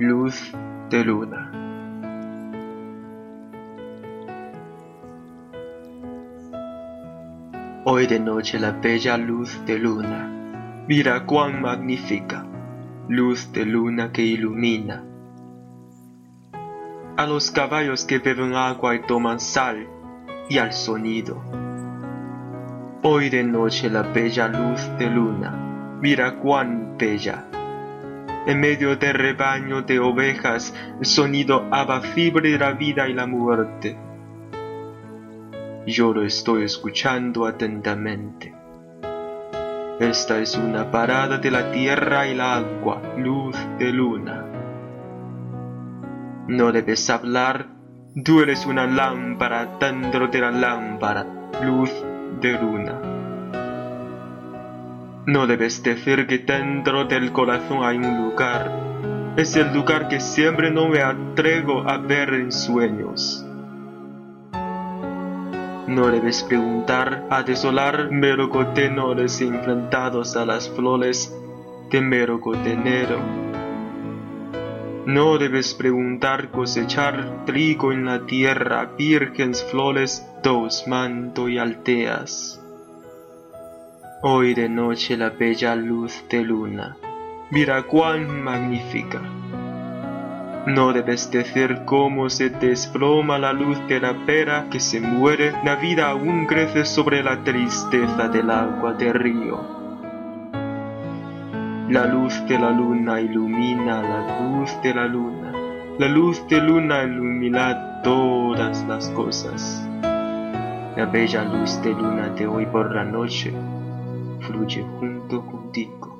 luz de luna. Hoy de noche la bella luz de luna, mira cuán magnífica, luz de luna que ilumina a los caballos que beben agua y toman sal, y al sonido. Hoy de noche la bella luz de luna, mira cuán bella en medio del rebaño de ovejas, el sonido abacible de la vida y la muerte. Yo lo estoy escuchando atentamente. Esta es una parada de la tierra y la agua, luz de luna. No debes hablar, tú eres una lámpara dentro de la lámpara, luz de luna. No debes decir que dentro del corazón hay un lugar. Es el lugar que siempre no me atrevo a ver en sueños. No debes preguntar a desolar melocotenores enfrentados a las flores de melocotenero. No debes preguntar cosechar trigo en la tierra, vírgenes flores, dos manto y alteas. Hoy de noche la bella luz de luna, mira cuán magnífica. No debes decir cómo se desploma la luz de la pera que se muere, la vida aún crece sobre la tristeza del agua del río. La luz de la luna ilumina la luz de la luna, la luz de luna ilumina todas las cosas. La bella luz de luna de hoy por la noche fluye junto contigo.